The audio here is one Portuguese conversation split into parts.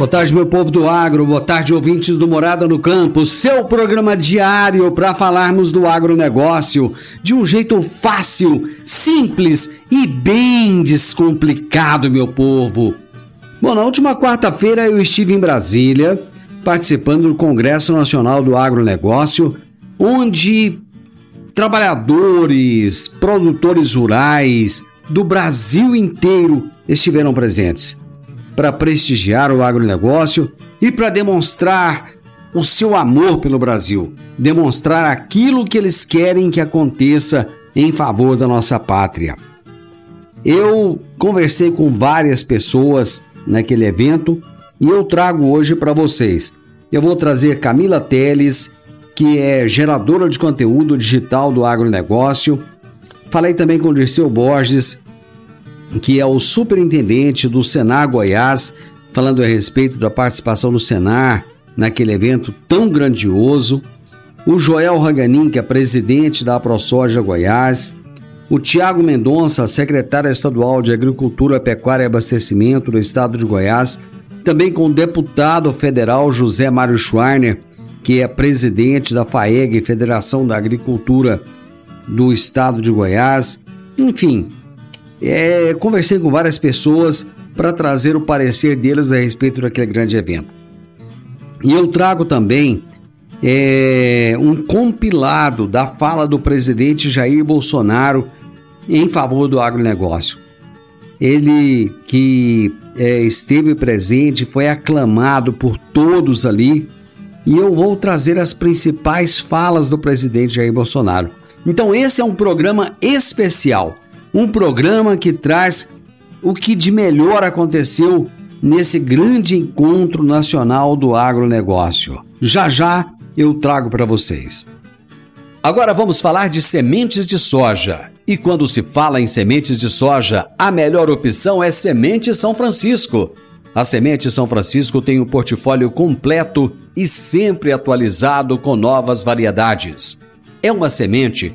Boa tarde, meu povo do agro. Boa tarde, ouvintes do Morada no Campo. Seu programa diário para falarmos do agronegócio de um jeito fácil, simples e bem descomplicado, meu povo. Bom, na última quarta-feira eu estive em Brasília participando do Congresso Nacional do Agronegócio, onde trabalhadores, produtores rurais do Brasil inteiro estiveram presentes para prestigiar o agronegócio e para demonstrar o seu amor pelo Brasil, demonstrar aquilo que eles querem que aconteça em favor da nossa pátria. Eu conversei com várias pessoas naquele evento e eu trago hoje para vocês. Eu vou trazer Camila Teles, que é geradora de conteúdo digital do agronegócio. Falei também com o Dirceu Borges, que é o superintendente do Senar Goiás, falando a respeito da participação do Senar naquele evento tão grandioso. O Joel Raganin, que é presidente da ProSoja Goiás. O Tiago Mendonça, secretário estadual de Agricultura, Pecuária e Abastecimento do estado de Goiás. Também com o deputado federal José Mário Schwarner, que é presidente da FAEG, Federação da Agricultura do estado de Goiás. Enfim, é, conversei com várias pessoas para trazer o parecer deles a respeito daquele grande evento. E eu trago também é, um compilado da fala do presidente Jair Bolsonaro em favor do agronegócio. Ele que é, esteve presente, foi aclamado por todos ali, e eu vou trazer as principais falas do presidente Jair Bolsonaro. Então, esse é um programa especial um programa que traz o que de melhor aconteceu nesse grande encontro nacional do agronegócio. Já já eu trago para vocês. Agora vamos falar de sementes de soja. E quando se fala em sementes de soja, a melhor opção é Semente São Francisco. A Semente São Francisco tem um portfólio completo e sempre atualizado com novas variedades. É uma semente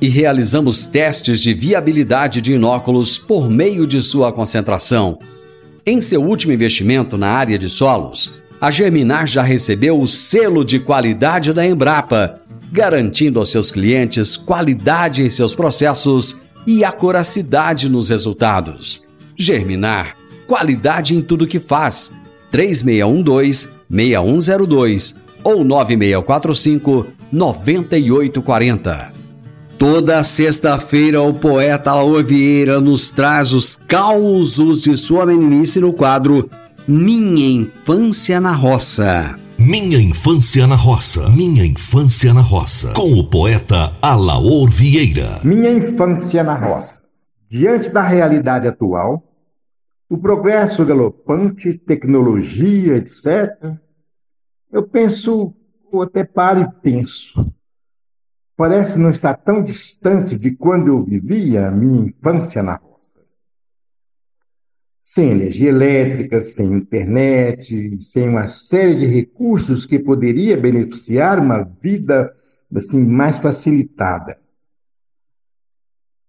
e realizamos testes de viabilidade de inóculos por meio de sua concentração. Em seu último investimento na área de solos, a Germinar já recebeu o selo de qualidade da Embrapa, garantindo aos seus clientes qualidade em seus processos e acuracidade nos resultados. Germinar, qualidade em tudo que faz. 3612-6102 ou 9645 9840. Toda sexta-feira, o poeta Alaor Vieira nos traz os causos de sua meninice no quadro Minha Infância na Roça. Minha Infância na Roça. Minha Infância na Roça. Com o poeta Alaor Vieira. Minha infância na roça. Diante da realidade atual, o progresso galopante, tecnologia, etc., eu penso, ou até paro e penso. Parece não estar tão distante de quando eu vivia a minha infância na roça. Sem energia elétrica, sem internet, sem uma série de recursos que poderia beneficiar uma vida assim mais facilitada.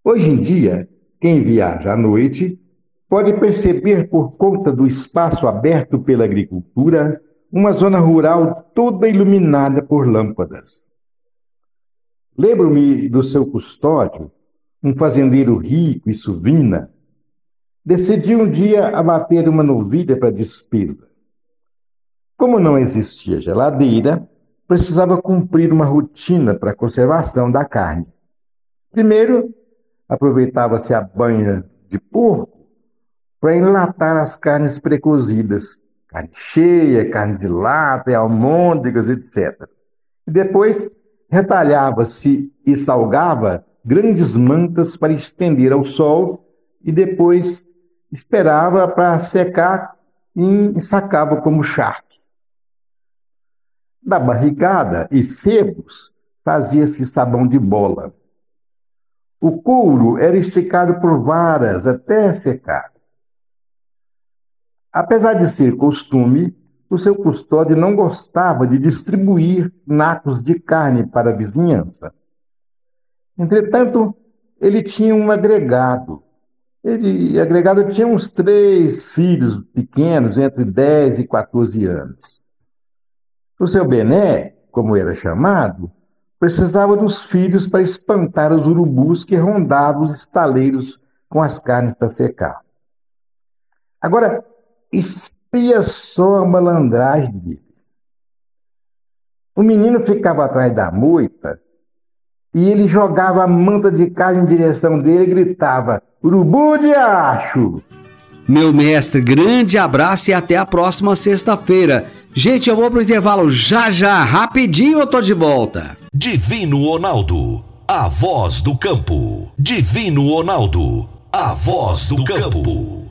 Hoje em dia, quem viaja à noite pode perceber, por conta do espaço aberto pela agricultura, uma zona rural toda iluminada por lâmpadas. Lembro-me do seu custódio, um fazendeiro rico e suvina, decidiu um dia abater uma novilha para despesa. Como não existia geladeira, precisava cumprir uma rotina para a conservação da carne. Primeiro, aproveitava-se a banha de porco para enlatar as carnes precozidas, carne cheia, carne de lata, almôndegas, etc. E depois retalhava-se e salgava grandes mantas para estender ao sol e depois esperava para secar e ensacava como charque. Da barrigada e sebos fazia-se sabão de bola. O couro era esticado por varas até secar. Apesar de ser costume, o seu custódio não gostava de distribuir nacos de carne para a vizinhança. Entretanto, ele tinha um agregado. Ele, agregado, tinha uns três filhos pequenos, entre 10 e 14 anos. O seu Bené, como era chamado, precisava dos filhos para espantar os urubus que rondavam os estaleiros com as carnes para secar. Agora, só a malandragem dele. O menino ficava atrás da moita e ele jogava a manta de carne em direção dele e gritava: Urubu de acho! Meu mestre, grande abraço e até a próxima sexta-feira. Gente, eu vou pro intervalo já já, rapidinho eu tô de volta. Divino Ronaldo, a voz do campo. Divino Ronaldo, a voz do campo.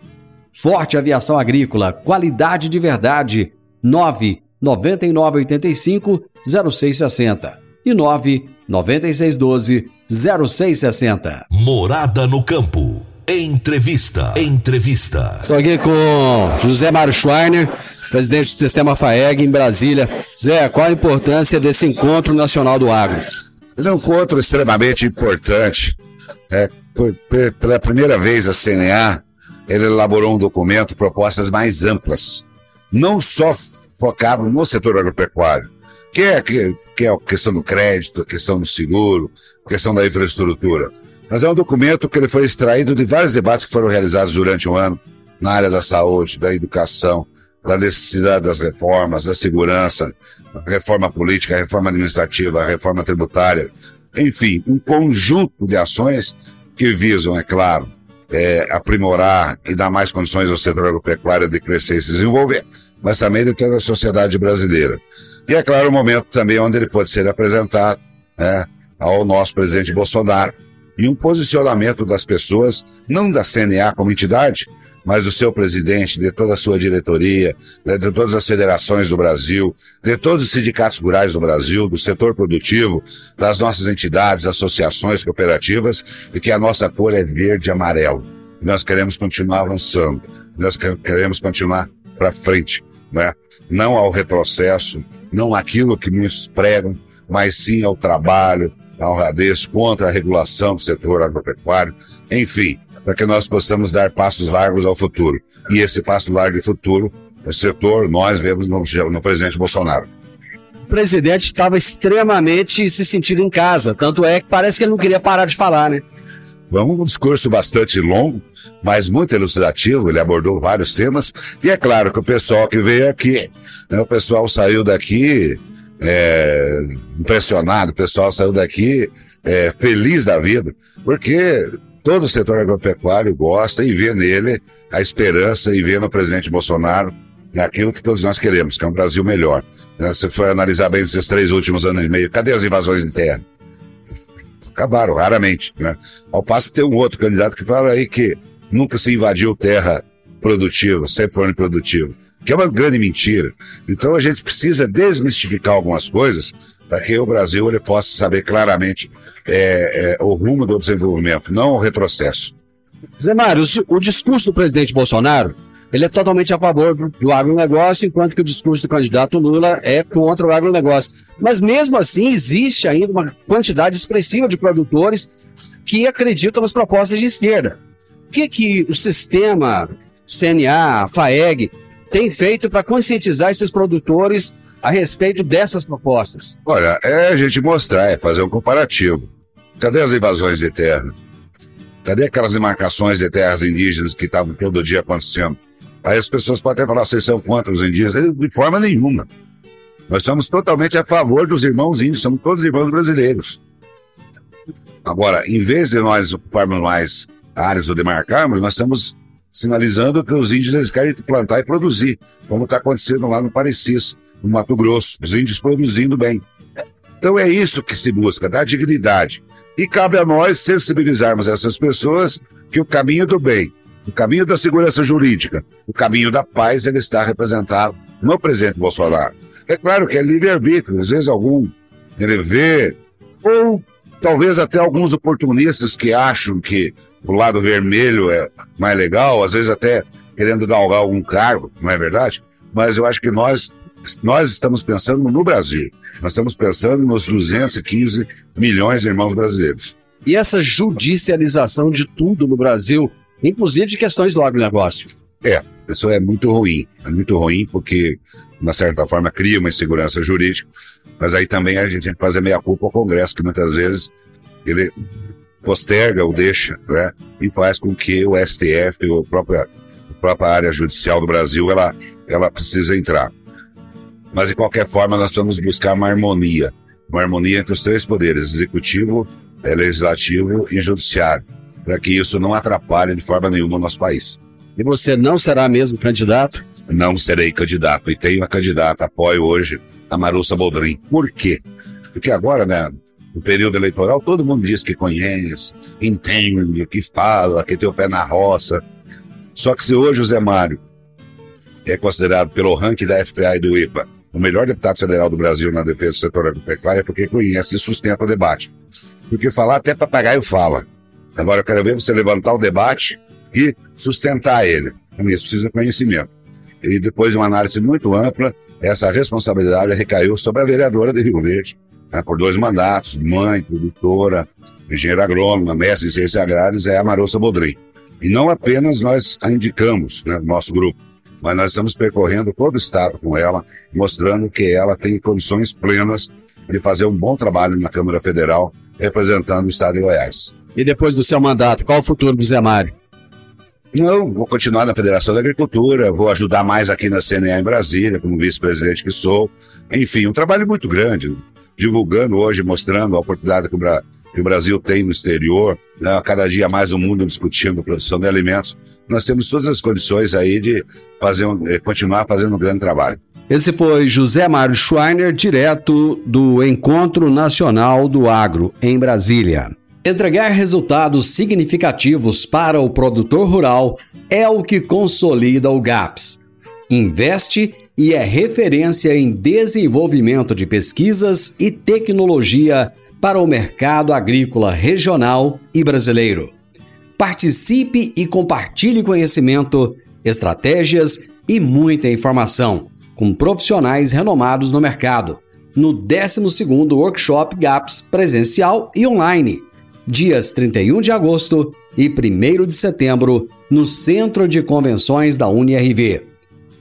Forte Aviação Agrícola, qualidade de verdade. 9 9985 0660 e 9 9612 0660. Morada no campo. Entrevista. Entrevista. Estou aqui com José Mário Schweiner, presidente do Sistema FAEG em Brasília. Zé, qual a importância desse encontro nacional do agro? Ele é um encontro extremamente importante. É, por- por- pela primeira vez a CNA ele elaborou um documento propostas mais amplas, não só focado no setor agropecuário, que é, que, que é a questão do crédito, a questão do seguro, a questão da infraestrutura. Mas é um documento que ele foi extraído de vários debates que foram realizados durante o ano na área da saúde, da educação, da necessidade das reformas, da segurança, reforma política, reforma administrativa, reforma tributária, enfim, um conjunto de ações que visam, é claro, é, aprimorar e dar mais condições ao setor agropecuário de crescer e se desenvolver, mas também de toda a sociedade brasileira. E é claro o momento também onde ele pode ser apresentado né, ao nosso presidente Bolsonaro e um posicionamento das pessoas, não da CNA como entidade, mas do seu presidente, de toda a sua diretoria, né, de todas as federações do Brasil, de todos os sindicatos rurais do Brasil, do setor produtivo, das nossas entidades, associações, cooperativas, e que a nossa cor é verde e amarelo. Nós queremos continuar avançando, nós que- queremos continuar para frente, né? não ao retrocesso, não aquilo que nos pregam, mas sim ao trabalho, à honradez contra a regulação do setor agropecuário, enfim, para que nós possamos dar passos largos ao futuro. E esse passo largo e futuro, o setor, nós vemos no, no presidente Bolsonaro. O presidente estava extremamente se sentindo em casa, tanto é que parece que ele não queria parar de falar, né? Foi um discurso bastante longo, mas muito elucidativo. Ele abordou vários temas. E é claro que o pessoal que veio aqui, né, o pessoal saiu daqui é, impressionado, o pessoal saiu daqui é, feliz da vida, porque todo o setor agropecuário gosta e vê nele a esperança e vê no presidente Bolsonaro aquilo que todos nós queremos, que é um Brasil melhor. Né, se for analisar bem esses três últimos anos e meio, cadê as invasões de terra? Acabaram, raramente. Né? Ao passo que tem um outro candidato que fala aí que nunca se invadiu terra produtiva, sempre foi improdutivo que é uma grande mentira. Então a gente precisa desmistificar algumas coisas para que o Brasil ele possa saber claramente é, é, o rumo do desenvolvimento, não o retrocesso. Zé Mário, o discurso do presidente Bolsonaro ele é totalmente a favor do agronegócio, enquanto que o discurso do candidato Lula é contra o agronegócio. Mas mesmo assim, existe ainda uma quantidade expressiva de produtores que acreditam nas propostas de esquerda. O que, que o sistema CNA, FAEG, tem feito para conscientizar esses produtores a respeito dessas propostas? Olha, é a gente mostrar, é fazer um comparativo. Cadê as invasões de terra? Cadê aquelas demarcações de terras indígenas que estavam todo dia acontecendo? Aí as pessoas podem falar, vocês são contra os indígenas. De forma nenhuma. Nós somos totalmente a favor dos irmãos índios, somos todos irmãos brasileiros. Agora, em vez de nós ocuparmos mais áreas ou demarcarmos, nós estamos sinalizando que os índios querem plantar e produzir, como está acontecendo lá no Parecis, no Mato Grosso, os índios produzindo bem. Então é isso que se busca, dar dignidade. E cabe a nós sensibilizarmos essas pessoas que o caminho do bem, o caminho da segurança jurídica, o caminho da paz, ele está representado no presidente Bolsonaro. É claro que é livre-arbítrio, às vezes algum ele vê, ou talvez até alguns oportunistas que acham que o lado vermelho é mais legal, às vezes até querendo galgar algum cargo, não é verdade? Mas eu acho que nós nós estamos pensando no Brasil. Nós estamos pensando nos 215 milhões de irmãos brasileiros. E essa judicialização de tudo no Brasil, inclusive de questões do agronegócio. É, isso é muito ruim. É muito ruim porque, de uma certa forma, cria uma insegurança jurídica. Mas aí também a gente tem que fazer meia culpa ao Congresso, que muitas vezes ele posterga ou deixa, né? E faz com que o STF, ou a própria, a própria área judicial do Brasil, ela, ela precisa entrar. Mas, de qualquer forma, nós vamos buscar uma harmonia. Uma harmonia entre os três poderes, executivo, eh, legislativo e judiciário, para que isso não atrapalhe de forma nenhuma o nosso país. E você não será mesmo candidato? Não serei candidato. E tenho a candidata, apoio hoje, a Marussa Boldrin. Por quê? Porque agora, né, no período eleitoral, todo mundo diz que conhece, entende, que fala, que tem o pé na roça. Só que se hoje o Zé Mário é considerado pelo ranking da FPA e do IPA o melhor deputado federal do Brasil na defesa do setor agropecuário, é porque conhece e sustenta o debate. Porque falar até papagaio fala. Agora eu quero ver você levantar o debate e sustentar ele. Com isso precisa conhecimento. E depois de uma análise muito ampla, essa responsabilidade recaiu sobre a vereadora de Rio Verde, né, por dois mandatos, mãe, produtora, engenheira agrônoma, mestre em ciências agrárias, é a Marossa Bodrim. E não apenas nós a indicamos, né, no nosso grupo, mas nós estamos percorrendo todo o estado com ela, mostrando que ela tem condições plenas de fazer um bom trabalho na Câmara Federal, representando o estado de Goiás. E depois do seu mandato, qual o futuro do Zé Mário? Não, vou continuar na Federação da Agricultura, vou ajudar mais aqui na CNA em Brasília, como vice-presidente que sou. Enfim, um trabalho muito grande, divulgando hoje, mostrando a oportunidade que o, Bra que o Brasil tem no exterior, né? cada dia mais o mundo discutindo produção de alimentos. Nós temos todas as condições aí de fazer um, eh, continuar fazendo um grande trabalho. Esse foi José Mário Schweiner, direto do Encontro Nacional do Agro, em Brasília. Entregar resultados significativos para o produtor rural é o que consolida o GAPS. Investe e é referência em desenvolvimento de pesquisas e tecnologia para o mercado agrícola regional e brasileiro. Participe e compartilhe conhecimento, estratégias e muita informação, com profissionais renomados no mercado, no 12º Workshop GAPS presencial e online, dias 31 de agosto e 1 de setembro, no Centro de Convenções da UniRV.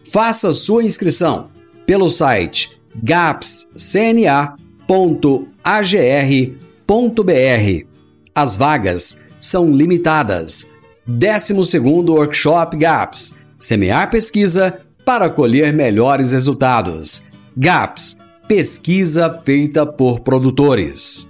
Faça sua inscrição pelo site gapscna.agr.br. As vagas são limitadas. 12º Workshop GAPS. Semear pesquisa para colher melhores resultados. GAPS. Pesquisa feita por produtores.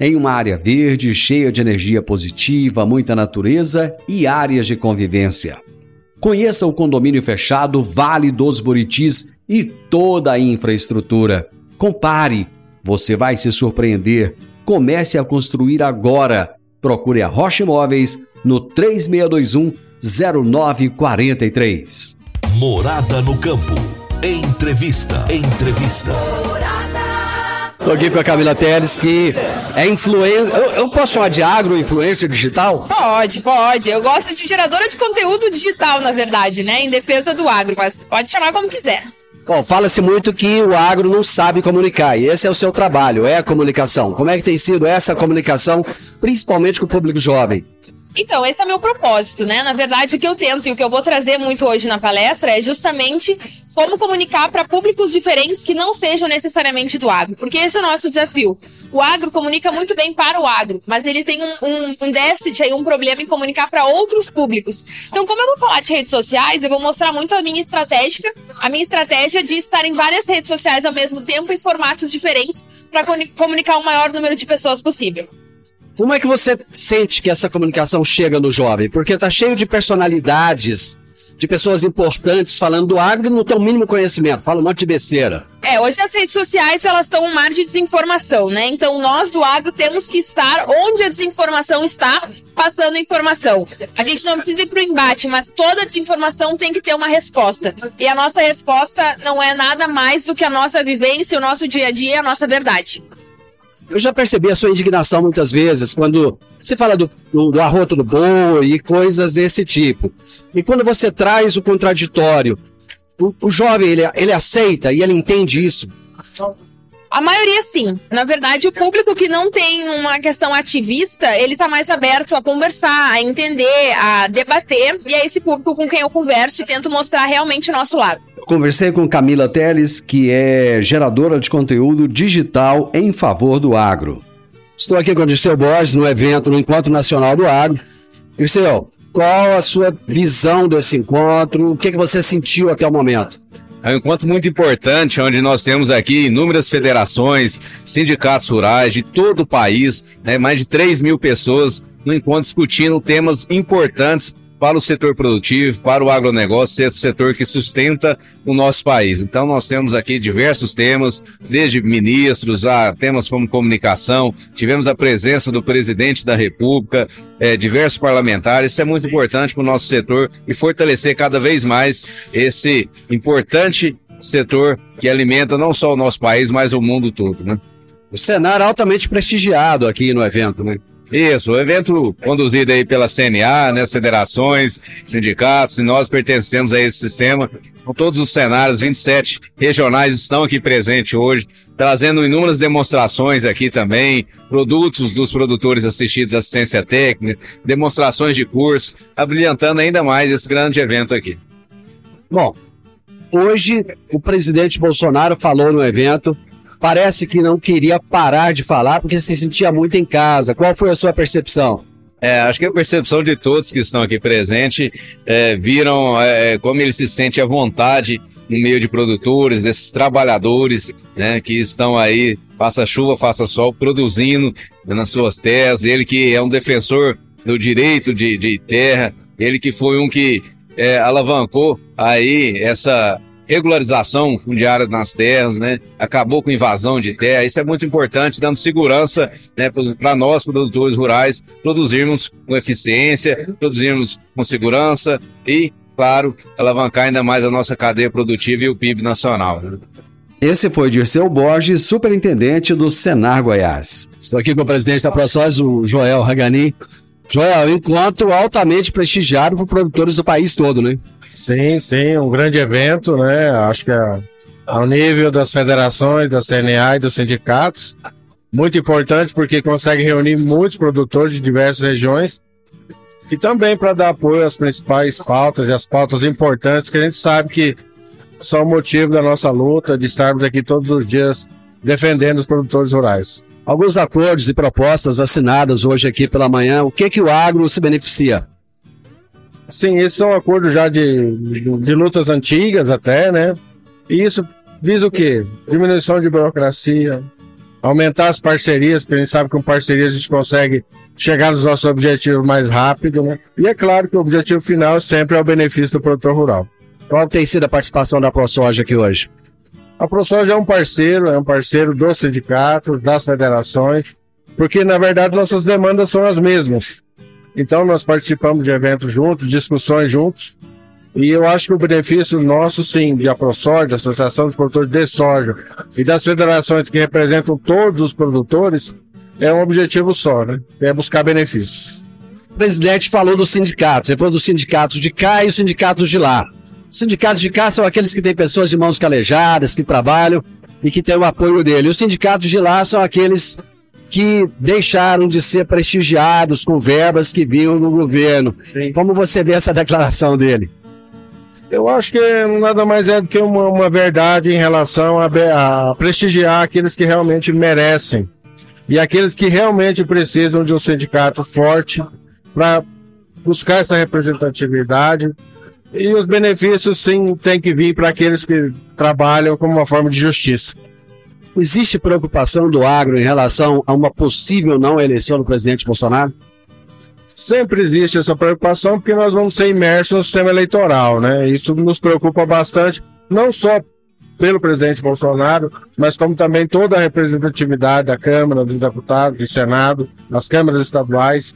em uma área verde, cheia de energia positiva, muita natureza e áreas de convivência. Conheça o condomínio fechado Vale dos Buritis e toda a infraestrutura. Compare, você vai se surpreender. Comece a construir agora. Procure a Rocha Imóveis no 3621 0943. Morada no campo. Entrevista. Entrevista. Estou aqui com a Camila Teles, que é influencer. Eu, eu posso chamar de agro-influencer digital? Pode, pode. Eu gosto de geradora de conteúdo digital, na verdade, né? Em defesa do agro, mas pode chamar como quiser. Bom, fala-se muito que o agro não sabe comunicar, e esse é o seu trabalho, é a comunicação. Como é que tem sido essa comunicação, principalmente com o público jovem? Então, esse é o meu propósito, né? Na verdade, o que eu tento e o que eu vou trazer muito hoje na palestra é justamente como comunicar para públicos diferentes que não sejam necessariamente do agro, porque esse é o nosso desafio. O agro comunica muito bem para o agro, mas ele tem um, um, um déficit aí, um problema em comunicar para outros públicos. Então, como eu vou falar de redes sociais, eu vou mostrar muito a minha estratégia, a minha estratégia de estar em várias redes sociais ao mesmo tempo em formatos diferentes para comunicar o maior número de pessoas possível. Como é que você sente que essa comunicação chega no jovem? Porque tá cheio de personalidades, de pessoas importantes falando do agro e não tem o mínimo conhecimento, fala um monte de besteira. É, hoje as redes sociais elas estão um mar de desinformação, né? Então nós do agro temos que estar onde a desinformação está, passando informação. A gente não precisa ir para o embate, mas toda desinformação tem que ter uma resposta. E a nossa resposta não é nada mais do que a nossa vivência, o nosso dia a dia, a nossa verdade. Eu já percebi a sua indignação muitas vezes quando você fala do, do, do arroto do boi e coisas desse tipo. E quando você traz o contraditório, o, o jovem ele, ele aceita e ele entende isso. A maioria sim. Na verdade, o público que não tem uma questão ativista, ele tá mais aberto a conversar, a entender, a debater. E é esse público com quem eu converso e tento mostrar realmente o nosso lado. Eu conversei com Camila Teles, que é geradora de conteúdo digital em favor do agro. Estou aqui com o Dirceu Borges no evento no Encontro Nacional do Agro. Dirceu, qual a sua visão desse encontro? O que, que você sentiu até o momento? É um encontro muito importante, onde nós temos aqui inúmeras federações, sindicatos rurais de todo o país, né, mais de 3 mil pessoas no encontro discutindo temas importantes para o setor produtivo, para o agronegócio, esse setor que sustenta o nosso país. Então nós temos aqui diversos temas, desde ministros a temas como comunicação, tivemos a presença do presidente da República, é, diversos parlamentares, isso é muito importante para o nosso setor e fortalecer cada vez mais esse importante setor que alimenta não só o nosso país, mas o mundo todo, né? O cenário altamente prestigiado aqui no evento, né? Isso, o evento conduzido aí pela CNA, né, as federações, sindicatos, e nós pertencemos a esse sistema. Com todos os cenários, 27 regionais estão aqui presentes hoje, trazendo inúmeras demonstrações aqui também, produtos dos produtores assistidos, assistência técnica, demonstrações de curso, abrilhantando ainda mais esse grande evento aqui. Bom, hoje o presidente Bolsonaro falou no evento parece que não queria parar de falar porque se sentia muito em casa. Qual foi a sua percepção? É, acho que a percepção de todos que estão aqui presentes é, viram é, como ele se sente à vontade no meio de produtores, desses trabalhadores né, que estão aí, faça chuva, faça sol, produzindo nas suas terras. Ele que é um defensor do direito de, de terra, ele que foi um que é, alavancou aí essa regularização fundiária nas terras, né? Acabou com invasão de terra. Isso é muito importante, dando segurança né, para nós, produtores rurais, produzirmos com eficiência, produzirmos com segurança e, claro, alavancar ainda mais a nossa cadeia produtiva e o PIB nacional. Né? Esse foi Dirceu Borges, superintendente do Senar Goiás. Estou aqui com o presidente da ProSóis, o Joel Ragani. Joel, encontro altamente prestigiado por produtores do país todo, né? Sim, sim, um grande evento, né? Acho que é ao nível das federações, da CNA e dos sindicatos. Muito importante porque consegue reunir muitos produtores de diversas regiões e também para dar apoio às principais pautas e às pautas importantes que a gente sabe que são motivo da nossa luta, de estarmos aqui todos os dias defendendo os produtores rurais. Alguns acordos e propostas assinadas hoje aqui pela manhã, o que que o agro se beneficia? Sim, esses são acordos já de, de, de lutas antigas até, né? E isso visa o quê? Diminuição de burocracia, aumentar as parcerias, porque a gente sabe que com parcerias a gente consegue chegar nos nossos objetivos mais rápido, né? E é claro que o objetivo final sempre é o benefício do produtor rural. Qual tem sido a participação da ProSoja aqui hoje? A ProSoja é um parceiro, é um parceiro dos sindicatos, das federações, porque na verdade nossas demandas são as mesmas. Então nós participamos de eventos juntos, discussões juntos, e eu acho que o benefício nosso, sim, de AproSoja, da Associação dos Produtores de Soja e das federações que representam todos os produtores, é um objetivo só, né? É buscar benefícios. O presidente falou dos sindicatos, ele falou dos sindicatos de cá e os sindicatos de lá. Os sindicatos de cá são aqueles que têm pessoas de mãos calejadas, que trabalham e que têm o apoio dele. Os sindicatos de lá são aqueles que deixaram de ser prestigiados com verbas que vinham no governo. Sim. Como você vê essa declaração dele? Eu acho que nada mais é do que uma, uma verdade em relação a, a, prestigiar aqueles que realmente merecem e aqueles que realmente precisam de um sindicato forte para buscar essa representatividade. E os benefícios, sim, têm que vir para aqueles que trabalham como uma forma de justiça. Existe preocupação do agro em relação a uma possível não eleição do presidente Bolsonaro? Sempre existe essa preocupação porque nós vamos ser imersos no sistema eleitoral, né? Isso nos preocupa bastante, não só pelo presidente Bolsonaro, mas como também toda a representatividade da Câmara, dos deputados, do Senado, das câmaras estaduais.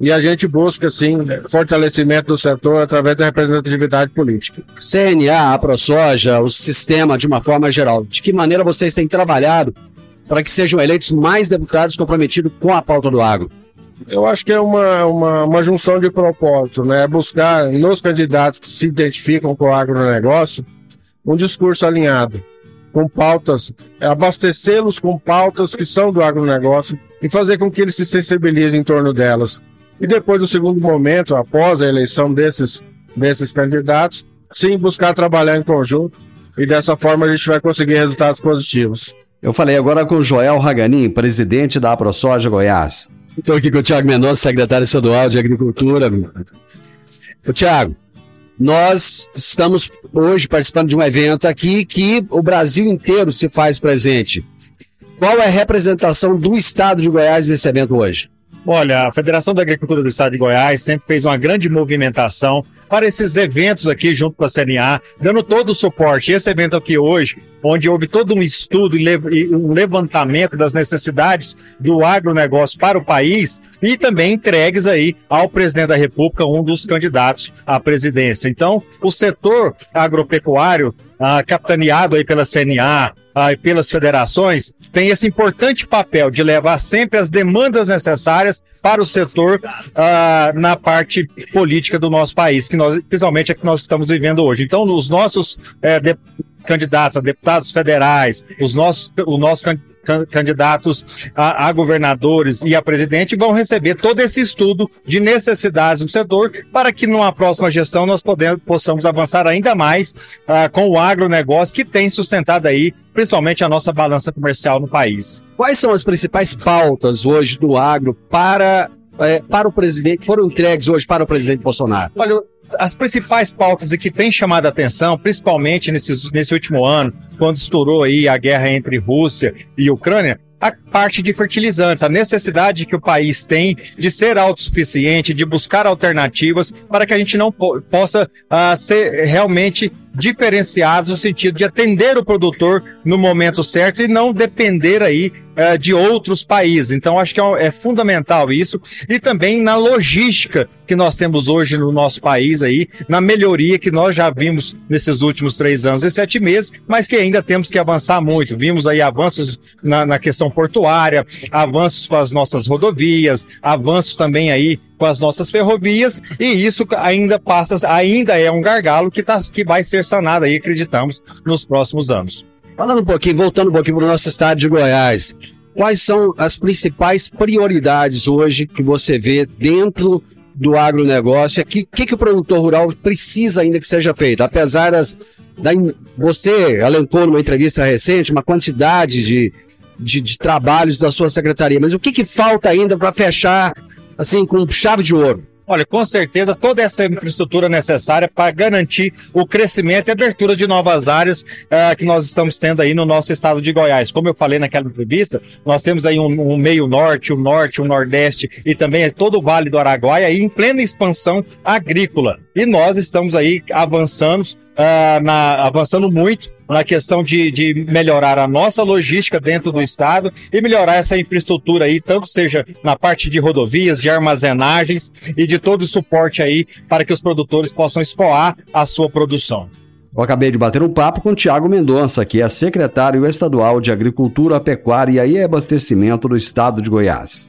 E a gente busca, sim, fortalecimento do setor através da representatividade política. CNA, a ProSoja, o sistema de uma forma geral, de que maneira vocês têm trabalhado para que sejam eleitos mais deputados comprometidos com a pauta do agro? Eu acho que é uma, uma, uma junção de propósitos, né? Buscar nos candidatos que se identificam com o agronegócio um discurso alinhado, com pautas, é abastecê-los com pautas que são do agronegócio e fazer com que eles se sensibilizem em torno delas. E depois do segundo momento, após a eleição desses, desses candidatos, sim, buscar trabalhar em conjunto e dessa forma a gente vai conseguir resultados positivos. Eu falei agora com o Joel Raganin, presidente da AproSoja Goiás. Estou aqui com o Tiago Mendonça, secretário estadual de Agricultura. O Tiago, nós estamos hoje participando de um evento aqui que o Brasil inteiro se faz presente. Qual é a representação do estado de Goiás nesse evento hoje? Olha, a Federação da Agricultura do Estado de Goiás sempre fez uma grande movimentação para esses eventos aqui junto com a CNA, dando todo o suporte. Esse evento aqui hoje, onde houve todo um estudo e um levantamento das necessidades do agronegócio para o país e também entregues aí ao presidente da República, um dos candidatos à presidência. Então, o setor agropecuário, ah, capitaneado aí pela CNA, ah, e pelas federações, tem esse importante papel de levar sempre as demandas necessárias para o setor ah, na parte política do nosso país, que nós, principalmente é que nós estamos vivendo hoje. Então, os nossos é, de, candidatos a deputados federais, os nossos, os nossos candidatos a, a, governadores e a presidente vão receber todo esse estudo de necessidades do setor para que numa próxima gestão nós podemos, possamos avançar ainda mais uh, com o agronegócio que tem sustentado aí principalmente a nossa balança comercial no país. Quais são as principais pautas hoje do agro para, é, para o presidente, foram entregues hoje para o presidente Bolsonaro? Olha, as principais pautas que têm chamado a atenção, principalmente nesse, nesse último ano, quando estourou aí a guerra entre Rússia e Ucrânia, a parte de fertilizantes, a necessidade que o país tem de ser autossuficiente, de buscar alternativas para que a gente não po possa uh, ser realmente diferenciados no sentido de atender o produtor no momento certo e não depender aí uh, de outros países. Então acho que é, é, fundamental isso e também na logística que nós temos hoje no nosso país aí, na melhoria que nós já vimos nesses últimos três anos e sete meses, mas que ainda temos que avançar muito. Vimos aí avanços na, na questão portuária, avanços com as nossas rodovias, avanços também aí com as nossas ferrovias e isso ainda passa, ainda é um gargalo que, tá, que vai ser sanado aí, acreditamos, nos próximos anos. Falando um pouquinho, voltando um pouquinho para o nosso estado de Goiás, quais são as principais prioridades hoje que você vê dentro do agronegócio? O que, que, que o produtor rural precisa ainda que seja feito? Apesar das. Da, você elencou numa entrevista recente uma quantidade de, de, de trabalhos da sua secretaria, mas o que, que falta ainda para fechar assim com chave de ouro? Olha, com certeza toda essa infraestrutura necessária para garantir o crescimento e abertura de novas áreas uh, que nós estamos tendo aí no nosso estado de Goiás. Como eu falei naquela entrevista, nós temos aí um, um meio norte, um norte, um nordeste e também todo o Vale do Araguaia aí em plena expansão agrícola. E nós estamos aí avançando, uh, na, avançando muito na questão de, de melhorar a nossa logística dentro do estado e melhorar essa infraestrutura aí, tanto seja na parte de rodovias, de armazenagens e de todo o suporte aí para que os produtores possam escoar a sua produção. Eu acabei de bater um papo com o Tiago Mendonça, que é secretário estadual de Agricultura, Pecuária e Abastecimento do estado de Goiás.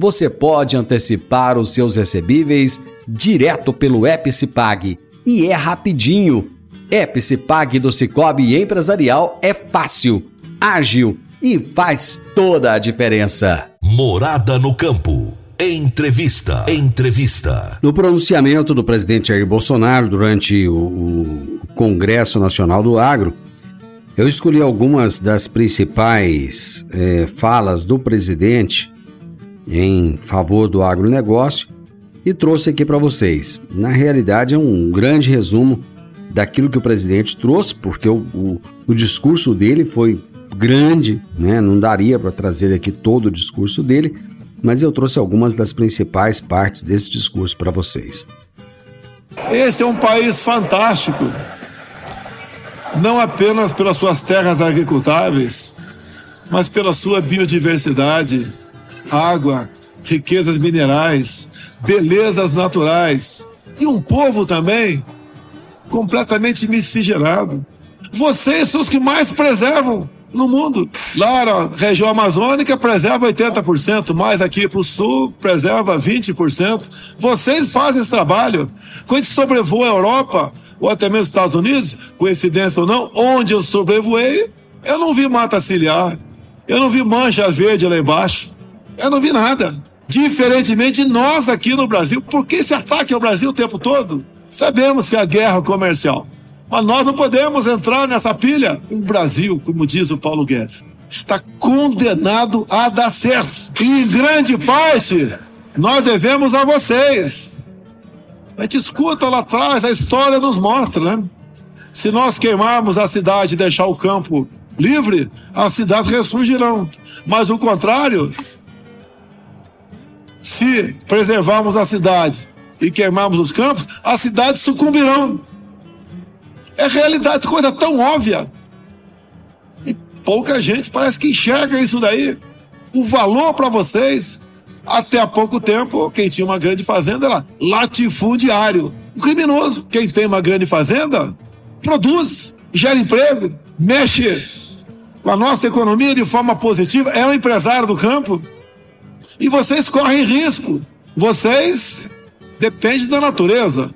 você pode antecipar os seus recebíveis direto pelo Epicipag. E é rapidinho. Epicipag do Cicobi Empresarial é fácil, ágil e faz toda a diferença. Morada no campo. Entrevista. Entrevista. No pronunciamento do presidente Jair Bolsonaro durante o, o Congresso Nacional do Agro, eu escolhi algumas das principais é, falas do presidente em favor do agronegócio e trouxe aqui para vocês. Na realidade, é um grande resumo daquilo que o presidente trouxe, porque o, o, o discurso dele foi grande, né? não daria para trazer aqui todo o discurso dele, mas eu trouxe algumas das principais partes desse discurso para vocês. Esse é um país fantástico não apenas pelas suas terras agricultáveis, mas pela sua biodiversidade, água, riquezas minerais, belezas naturais e um povo também completamente miscigenado. Vocês são os que mais preservam no mundo. Lá na região amazônica preserva 80%, mais aqui para o sul preserva 20%. Vocês fazem esse trabalho. Quando a gente sobrevoa a Europa, ou até mesmo Estados Unidos, coincidência ou não, onde eu sobrevoei, eu não vi mata ciliar, eu não vi mancha verde lá embaixo, eu não vi nada. Diferentemente de nós aqui no Brasil, por que esse ataque ao Brasil o tempo todo? Sabemos que é a guerra comercial, mas nós não podemos entrar nessa pilha. O Brasil, como diz o Paulo Guedes, está condenado a dar certo. E em grande parte, nós devemos a vocês. A gente escuta lá atrás, a história nos mostra, né? Se nós queimarmos a cidade e deixar o campo livre, as cidades ressurgirão. Mas o contrário, se preservarmos a cidade e queimarmos os campos, as cidades sucumbirão. É realidade, coisa tão óbvia. E pouca gente parece que enxerga isso daí. O valor para vocês Até há pouco tempo, quem tinha uma grande fazenda era latifundiário. Um criminoso. Quem tem uma grande fazenda produz, gera emprego, mexe com a nossa economia de forma positiva, é um empresário do campo. E vocês correm risco. Vocês dependem da natureza.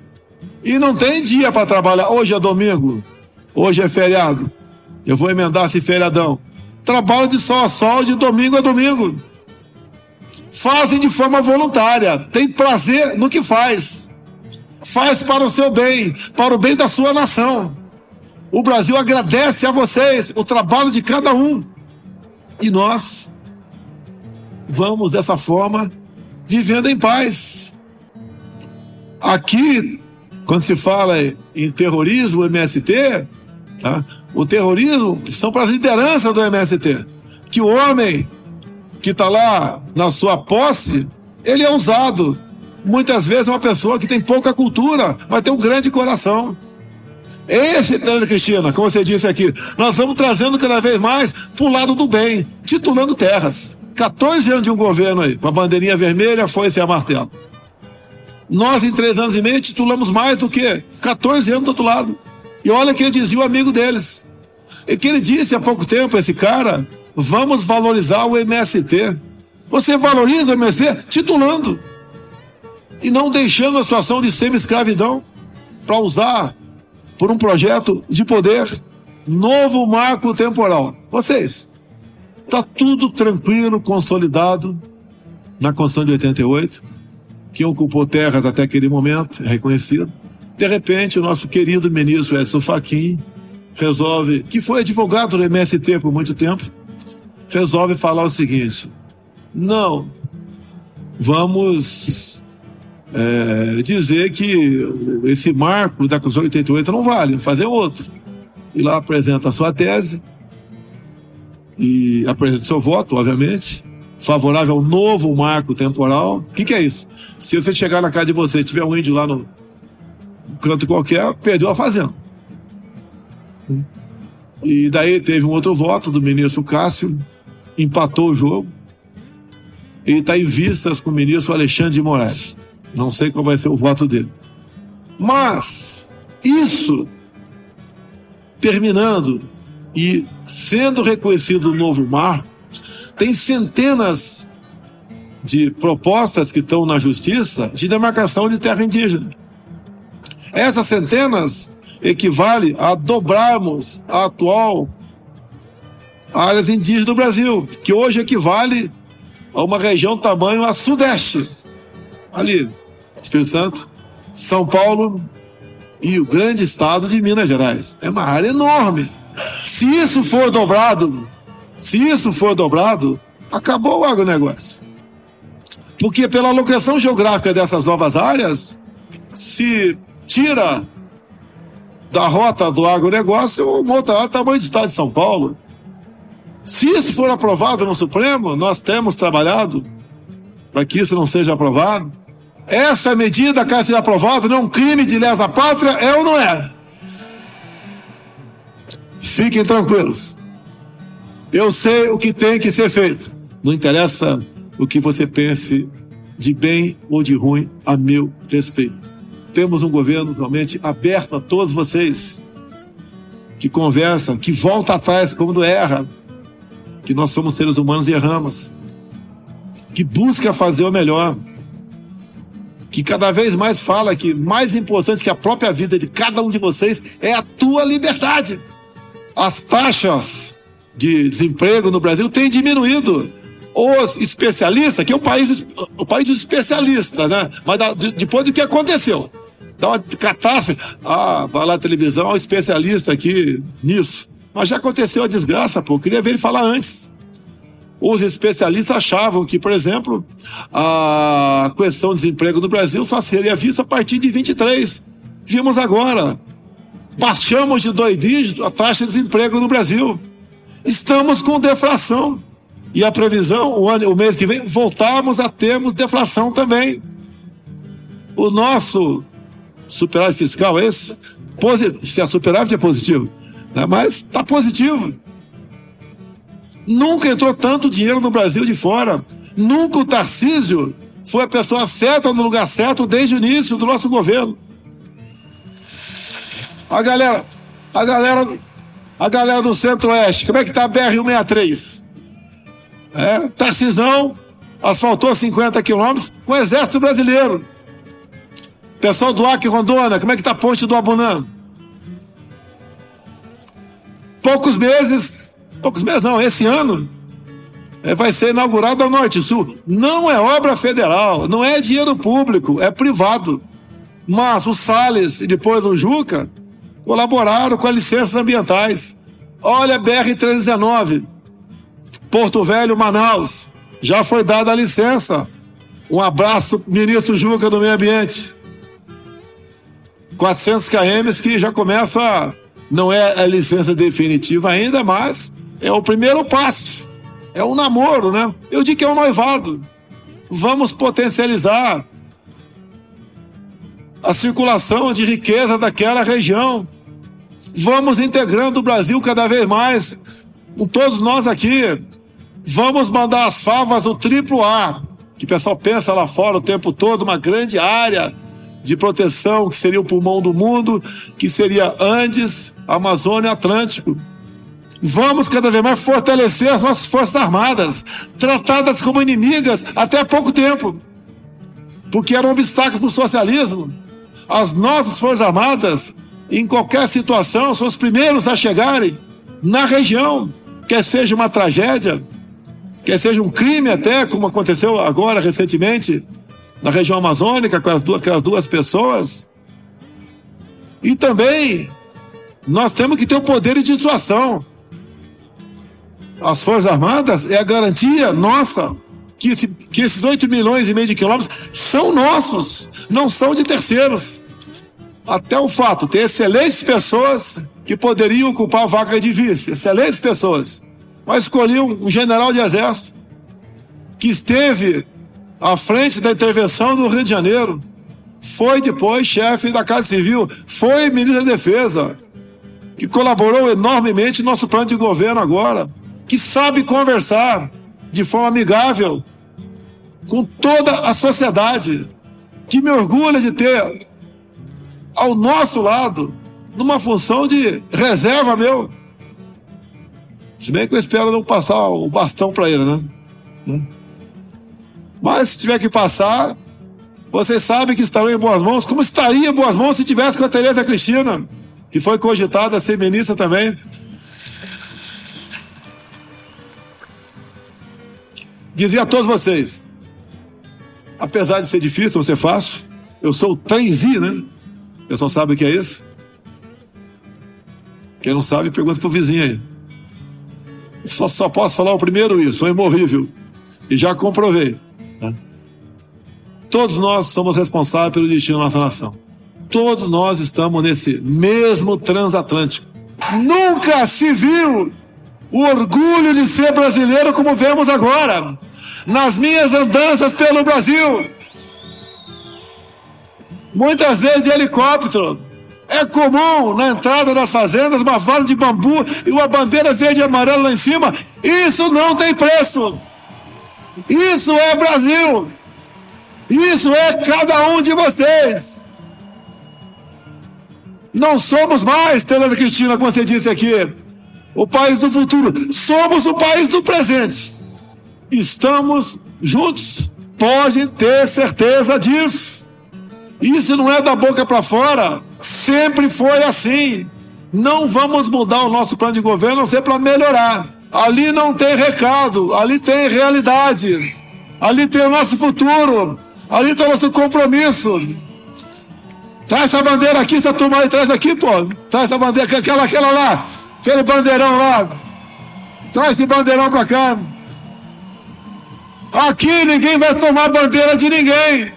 E não tem dia para trabalhar. Hoje é domingo. Hoje é feriado. Eu vou emendar esse feriadão. Trabalho de sol a sol, de domingo a domingo. Fazem de forma voluntária. Tem prazer no que faz. Faz para o seu bem, para o bem da sua nação. O Brasil agradece a vocês o trabalho de cada um. E nós vamos dessa forma vivendo em paz. Aqui, quando se fala em terrorismo, MST, tá? o terrorismo são para as lideranças do MST. Que o homem que está lá na sua posse, ele é usado. Muitas vezes é uma pessoa que tem pouca cultura, mas tem um grande coração. Esse, Tânia Cristina, como você disse aqui, nós vamos trazendo cada vez mais para o lado do bem, titulando terras. 14 anos de um governo aí, com a bandeirinha vermelha, foi esse a martelo. Nós, em três anos e meio, titulamos mais do que 14 anos do outro lado. E olha que ele dizia o amigo deles. E que ele disse há pouco tempo, esse cara, vamos valorizar o MST. Você valoriza o MST titulando. E não deixando a situação de semi-escravidão para usar por um projeto de poder. Novo marco temporal. Vocês, Está tudo tranquilo, consolidado na Constituição de 88. Quem ocupou terras até aquele momento é reconhecido. De repente, o nosso querido ministro Edson Fachin resolve, que foi advogado do MST por muito tempo, resolve falar o seguinte: não, vamos é, dizer que esse marco da Constituição de 88 não vale, fazer outro. E lá apresenta a sua tese e apresente seu voto, obviamente, favorável ao novo marco temporal. O que, que, é isso? Se você chegar na casa de você e tiver um índio lá no canto qualquer, perdeu a fazenda. E daí teve um outro voto do ministro Cássio, empatou o jogo e está em vistas com o ministro Alexandre de Moraes. Não sei qual vai ser o voto dele. Mas isso terminando e sendo reconhecido o novo marco, tem centenas de propostas que estão na justiça de demarcação de terra indígena. Essas centenas equivale a dobrarmos a atual áreas indígenas do Brasil, que hoje equivale a uma região tamanho a sudeste. Ali, Espírito Santo, São Paulo e o grande estado de Minas Gerais. É uma área enorme. Se isso for dobrado, se isso for dobrado, acabou o agronegócio. Porque pela locação geográfica dessas novas áreas, se tira da rota do agronegócio uma outra área tamanho do estado de São Paulo. Se isso for aprovado no Supremo, nós temos trabalhado para que isso não seja aprovado. Essa medida, caso seja aprovada, não é um crime de lesa pátria, é ou não é? Fiquem tranquilos. Eu sei o que tem que ser feito. Não interessa o que você pense de bem ou de ruim a meu respeito. Temos um governo realmente aberto a todos vocês que conversam, que volta atrás quando erra, que nós somos seres humanos e erramos, que busca fazer o melhor, que cada vez mais fala que mais importante que a própria vida de cada um de vocês é a tua liberdade as taxas de desemprego no Brasil têm diminuído. Os especialistas, que é o país, o país dos especialistas, né? Mas da, depois do que aconteceu, dá uma catástrofe. Ah, vai lá na televisão, um especialista aqui nisso. Mas já aconteceu a desgraça, pô. Eu queria ver ele falar antes. Os especialistas achavam que, por exemplo, a questão do desemprego no Brasil só seria vista a partir de 23. Vimos agora. Baixamos de dois dígitos a taxa de desemprego no Brasil. Estamos com deflação. E a previsão, o, ano, o mês que vem, voltarmos a termos deflação também. O nosso superávit fiscal, esse, se é superávit é positivo, né? mas está positivo. Nunca entrou tanto dinheiro no Brasil de fora. Nunca o Tarcísio foi a pessoa certa no lugar certo desde o início do nosso governo. A galera, a galera, a galera do Centro-Oeste, como é que tá a BR-163? É, Tarcisão asfaltou 50 quilômetros com o Exército Brasileiro. Pessoal do Acre Rondônia, como é que tá a ponte do Abunã? Poucos meses, poucos meses não, esse ano, é, vai ser inaugurado a Norte Sul. Não é obra federal, não é dinheiro público, é privado. Mas o Salles e depois o Juca colaboraram com as licenças ambientais. Olha, BR-319, Porto Velho, Manaus, já foi dada a licença. Um abraço, ministro Juca do Meio Ambiente. 400 km que já começa, não é a licença definitiva ainda, mas é o primeiro passo. É um namoro, né? Eu digo que é um noivado. Vamos potencializar a circulação de riqueza daquela região. Vamos integrando o Brasil cada vez mais. Com todos nós aqui. Vamos mandar as favas do triplo A, que o pessoal pensa lá fora o tempo todo, uma grande área de proteção que seria o pulmão do mundo, que seria Andes, Amazônia, Atlântico. Vamos cada vez mais fortalecer as nossas forças armadas, tratadas como inimigas até há pouco tempo, porque era um obstáculo para o socialismo. As nossas forças armadas, em qualquer situação, são os primeiros a chegarem na região, quer seja uma tragédia, quer seja um crime até, como aconteceu agora recentemente na região amazônica com as duas, aquelas duas pessoas. E também nós temos que ter o poder de dissuasão. As Forças Armadas é a garantia nossa que, esse, que esses 8 milhões e meio de quilômetros são nossos, não são de terceiros. Até o fato, ter excelentes pessoas que poderiam ocupar a vaca de vice, excelentes pessoas. Mas escolhi um, general de exército que esteve à frente da intervenção do Rio de Janeiro, foi depois chefe da Casa Civil, foi ministro da Defesa, que colaborou enormemente no nosso plano de governo agora, que sabe conversar de forma amigável com toda a sociedade, que me orgulha de ter ao nosso lado, numa função de reserva meu, se bem que eu espero não passar o bastão para ele, né? Mas se tiver que passar, vocês sabem que estarão em boas mãos, como estaria em boas mãos se tivesse com a Tereza Cristina, que foi cogitada a ser ministra também. Dizia a todos vocês, apesar de ser difícil, ser fácil, eu sou o trenzi, né? O pessoal sabe o que é isso? Quem não sabe, pergunta pro vizinho aí. Só, só posso falar o primeiro isso, foi imorrível. E já comprovei. Né? Todos nós somos responsáveis pelo destino da nossa nação. Todos nós estamos nesse mesmo transatlântico. Nunca se viu o orgulho de ser brasileiro como vemos agora, nas minhas andanças pelo Brasil. Muitas vezes de helicóptero, é comum na entrada das fazendas uma vara de bambu e uma bandeira verde e amarela lá em cima. Isso não tem preço. Isso é Brasil. Isso é cada um de vocês. Não somos mais, Tereza Cristina, como você disse aqui, o país do futuro. Somos o país do presente. Estamos juntos. Podem ter certeza disso. Isso não é da boca para fora. Sempre foi assim. Não vamos mudar o nosso plano de governo, não ser para melhorar. Ali não tem recado, ali tem realidade. Ali tem o nosso futuro. Ali tem o nosso compromisso. Traz essa bandeira aqui, essa turma aí, traz daqui, pô. Traz essa bandeira, aquela, aquela lá, aquele bandeirão lá. Traz esse bandeirão pra cá. Aqui ninguém vai tomar bandeira de ninguém.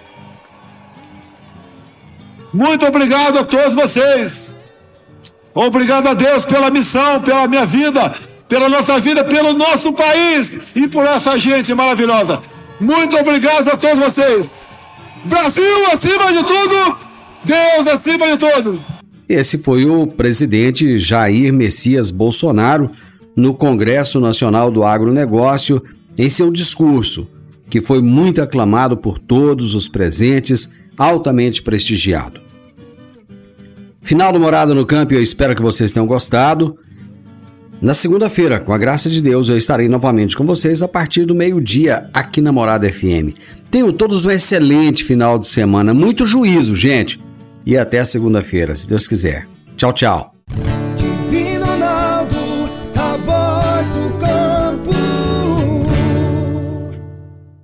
Muito obrigado a todos vocês. Obrigado a Deus pela missão, pela minha vida, pela nossa vida, pelo nosso país e por essa gente maravilhosa. Muito obrigado a todos vocês. Brasil acima de tudo, Deus acima de tudo. Esse foi o presidente Jair Messias Bolsonaro no Congresso Nacional do Agronegócio em seu discurso que foi muito aclamado por todos os presentes, altamente prestigiado. Final do Morada no Campo, eu espero que vocês tenham gostado. Na segunda-feira, com a graça de Deus, eu estarei novamente com vocês a partir do meio-dia aqui na Morada FM. Tenham todos um excelente final de semana, muito juízo, gente. E até segunda-feira, se Deus quiser. Tchau, tchau. Divino Ronaldo, a voz do campo.